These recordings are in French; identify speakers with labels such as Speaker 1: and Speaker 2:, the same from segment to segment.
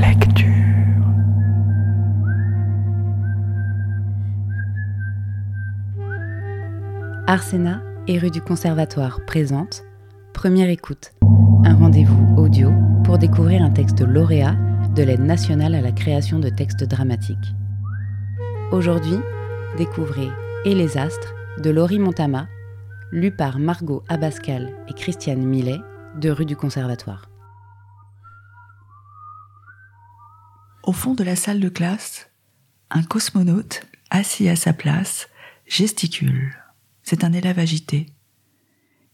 Speaker 1: Lecture.
Speaker 2: Arsena et rue du Conservatoire présente Première écoute, un rendez-vous audio pour découvrir un texte lauréat de l'aide nationale à la création de textes dramatiques. Aujourd'hui, découvrez Et les astres de Laurie Montama, lu par Margot Abascal et Christiane Millet de rue du Conservatoire.
Speaker 1: Au fond de la salle de classe, un cosmonaute, assis à sa place, gesticule. C'est un élève agité.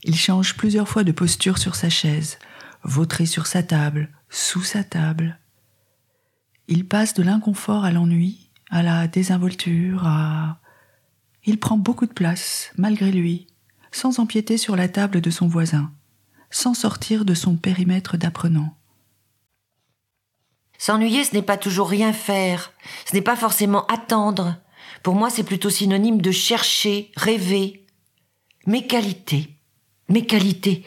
Speaker 1: Il change plusieurs fois de posture sur sa chaise, vautré sur sa table, sous sa table. Il passe de l'inconfort à l'ennui, à la désinvolture, à... Il prend beaucoup de place, malgré lui, sans empiéter sur la table de son voisin, sans sortir de son périmètre d'apprenant.
Speaker 3: S'ennuyer, ce n'est pas toujours rien faire, ce n'est pas forcément attendre. Pour moi, c'est plutôt synonyme de chercher, rêver. Mes qualités, mes qualités.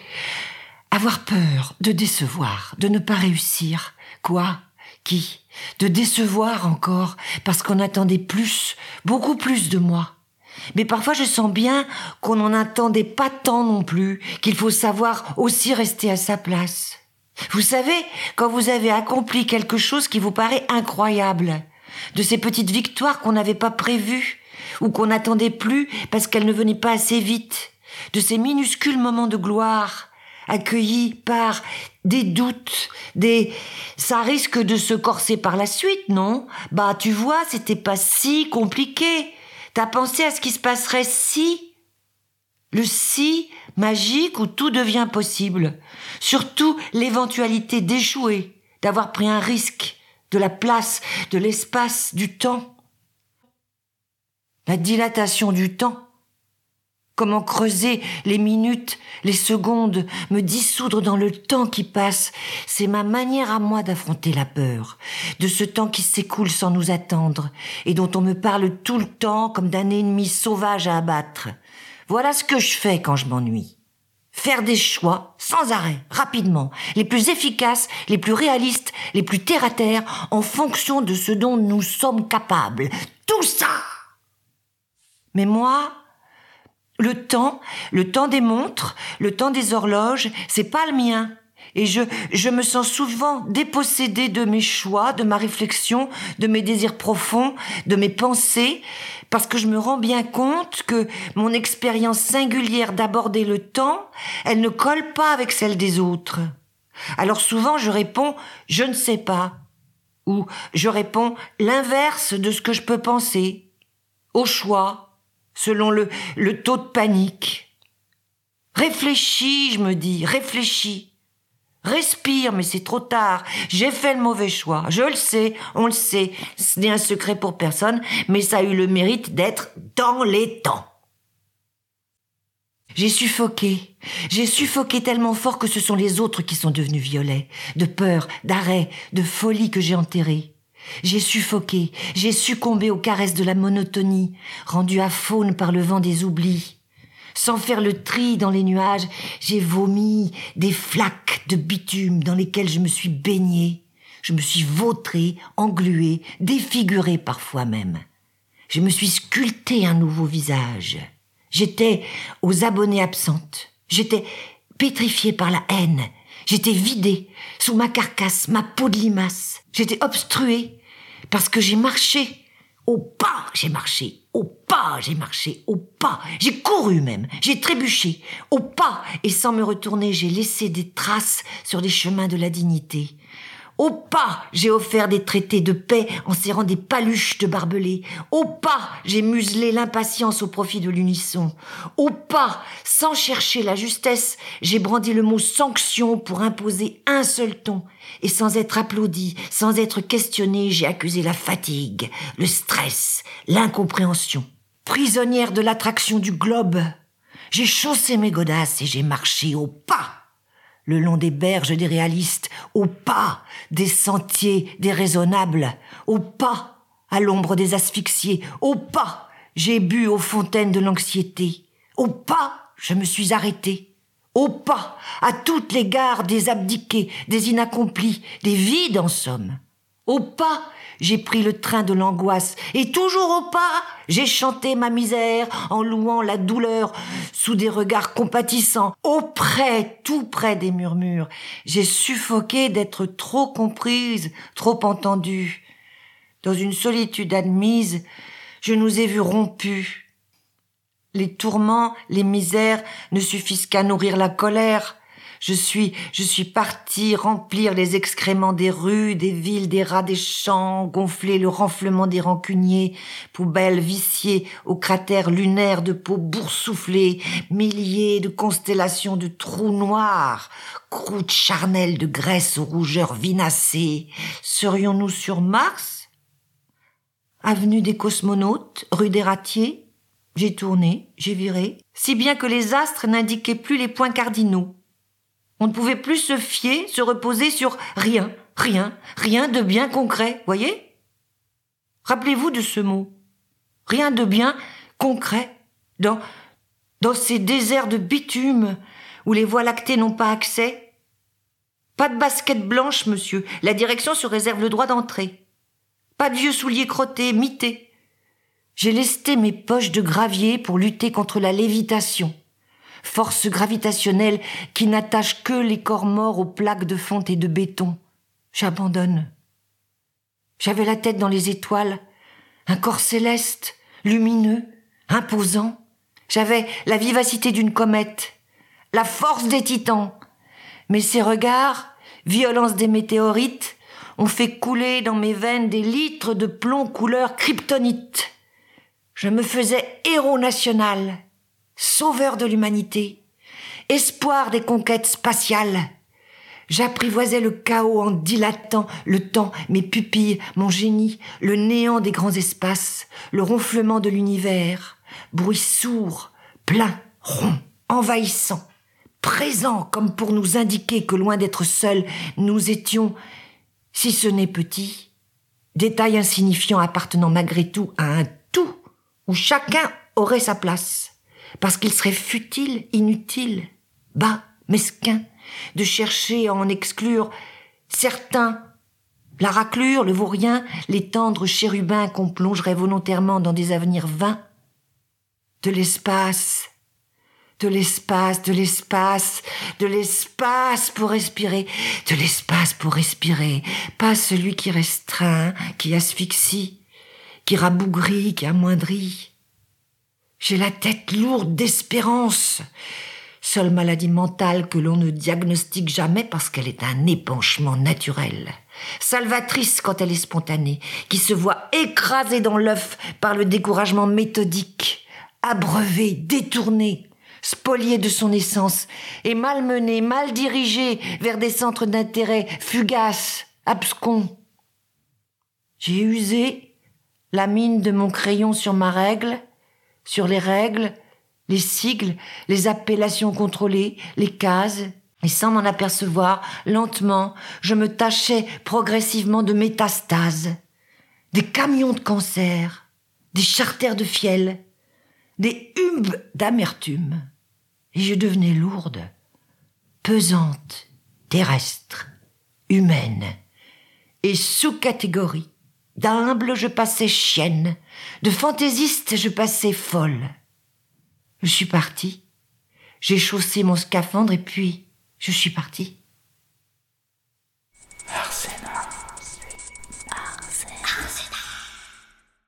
Speaker 3: Avoir peur de décevoir, de ne pas réussir. Quoi? Qui? De décevoir encore, parce qu'on attendait plus, beaucoup plus de moi. Mais parfois je sens bien qu'on n'en attendait pas tant non plus, qu'il faut savoir aussi rester à sa place. Vous savez, quand vous avez accompli quelque chose qui vous paraît incroyable, de ces petites victoires qu'on n'avait pas prévues, ou qu'on n'attendait plus parce qu'elles ne venaient pas assez vite, de ces minuscules moments de gloire, accueillis par des doutes, des ça risque de se corser par la suite, non? Bah tu vois, c'était pas si compliqué. T'as pensé à ce qui se passerait si? Le si magique où tout devient possible. Surtout l'éventualité d'échouer, d'avoir pris un risque, de la place, de l'espace, du temps. La dilatation du temps Comment creuser les minutes, les secondes, me dissoudre dans le temps qui passe, c'est ma manière à moi d'affronter la peur, de ce temps qui s'écoule sans nous attendre, et dont on me parle tout le temps comme d'un ennemi sauvage à abattre. Voilà ce que je fais quand je m'ennuie. Faire des choix, sans arrêt, rapidement, les plus efficaces, les plus réalistes, les plus terre à terre, en fonction de ce dont nous sommes capables. Tout ça! Mais moi, le temps, le temps des montres, le temps des horloges, c'est pas le mien. Et je, je me sens souvent dépossédée de mes choix, de ma réflexion, de mes désirs profonds, de mes pensées, parce que je me rends bien compte que mon expérience singulière d'aborder le temps, elle ne colle pas avec celle des autres. Alors souvent je réponds je ne sais pas, ou je réponds l'inverse de ce que je peux penser, au choix, selon le, le taux de panique. Réfléchis, je me dis, réfléchis. Respire, mais c'est trop tard. J'ai fait le mauvais choix. Je le sais, on le sait. Ce n'est un secret pour personne, mais ça a eu le mérite d'être dans les temps. J'ai suffoqué. J'ai suffoqué tellement fort que ce sont les autres qui sont devenus violets. De peur, d'arrêt, de folie que j'ai enterré. J'ai suffoqué, j'ai succombé aux caresses de la monotonie, rendu à faune par le vent des oublis. Sans faire le tri dans les nuages, j'ai vomi des flaques de bitume dans lesquelles je me suis baigné. Je me suis vautré, englué, défiguré parfois même. Je me suis sculpté un nouveau visage. J'étais aux abonnés absentes. J'étais pétrifié par la haine. J'étais vidé sous ma carcasse, ma peau de limace. J'étais obstrué parce que j'ai marché. Au pas, j'ai marché. Au pas, j'ai marché. Au pas, j'ai couru même. J'ai trébuché. Au pas, et sans me retourner, j'ai laissé des traces sur les chemins de la dignité. Au pas, j'ai offert des traités de paix en serrant des paluches de barbelés. Au pas, j'ai muselé l'impatience au profit de l'unisson. Au pas, sans chercher la justesse, j'ai brandi le mot sanction pour imposer un seul ton. Et sans être applaudi, sans être questionné, j'ai accusé la fatigue, le stress, l'incompréhension. Prisonnière de l'attraction du globe, j'ai chaussé mes godasses et j'ai marché au pas le long des berges des réalistes, au pas des sentiers des raisonnables, au pas à l'ombre des asphyxiés, au pas j'ai bu aux fontaines de l'anxiété, au pas je me suis arrêté, au pas, à toutes les gares des abdiqués, des inaccomplis, des vides en somme. Au pas, j'ai pris le train de l'angoisse, et toujours au pas, j'ai chanté ma misère en louant la douleur sous des regards compatissants, auprès, tout près des murmures. J'ai suffoqué d'être trop comprise, trop entendue. Dans une solitude admise, je nous ai vus rompus. Les tourments, les misères ne suffisent qu'à nourrir la colère. Je suis, je suis parti remplir les excréments des rues, des villes, des rats des champs, gonfler le renflement des rancuniers, poubelles viciées aux cratères lunaires de peau boursouflée, milliers de constellations de trous noirs, croûtes charnelles de graisse aux rougeurs vinacées. Serions-nous sur Mars? Avenue des cosmonautes, rue des ratiers, j'ai tourné, j'ai viré, si bien que les astres n'indiquaient plus les points cardinaux. On ne pouvait plus se fier, se reposer sur rien, rien, rien de bien concret, voyez? Rappelez-vous de ce mot. Rien de bien concret dans, dans ces déserts de bitume où les voies lactées n'ont pas accès. Pas de basket blanche, monsieur. La direction se réserve le droit d'entrée. Pas de vieux souliers crottés, mités. J'ai lesté mes poches de gravier pour lutter contre la lévitation, force gravitationnelle qui n'attache que les corps morts aux plaques de fonte et de béton. J'abandonne. J'avais la tête dans les étoiles, un corps céleste, lumineux, imposant. J'avais la vivacité d'une comète, la force des titans. Mais ces regards, violence des météorites, ont fait couler dans mes veines des litres de plomb couleur kryptonite. Je me faisais héros national, sauveur de l'humanité, espoir des conquêtes spatiales. J'apprivoisais le chaos en dilatant le temps, mes pupilles, mon génie, le néant des grands espaces, le ronflement de l'univers, bruit sourd, plein, rond, envahissant, présent comme pour nous indiquer que loin d'être seuls, nous étions, si ce n'est petit, détail insignifiant appartenant malgré tout à un tout où chacun aurait sa place, parce qu'il serait futile, inutile, bas, mesquin, de chercher à en exclure certains, la raclure, le vaurien, les tendres chérubins qu'on plongerait volontairement dans des avenirs vains, de l'espace, de l'espace, de l'espace, de l'espace pour respirer, de l'espace pour respirer, pas celui qui restreint, qui asphyxie, qui rabougrit, qui amoindrit. J'ai la tête lourde d'espérance. Seule maladie mentale que l'on ne diagnostique jamais parce qu'elle est un épanchement naturel. Salvatrice quand elle est spontanée, qui se voit écrasée dans l'œuf par le découragement méthodique, abreuvée, détournée, spoliée de son essence et malmenée, mal dirigée vers des centres d'intérêt fugaces, abscons. J'ai usé la mine de mon crayon sur ma règle, sur les règles, les sigles, les appellations contrôlées, les cases, et sans m'en apercevoir, lentement, je me tachais progressivement de métastases, des camions de cancer, des charters de fiel, des humbes d'amertume, et je devenais lourde, pesante, terrestre, humaine, et sous-catégorie D'humble, je passais chienne. De fantaisiste, je passais folle. Je suis partie. J'ai chaussé mon scaphandre et puis je suis partie.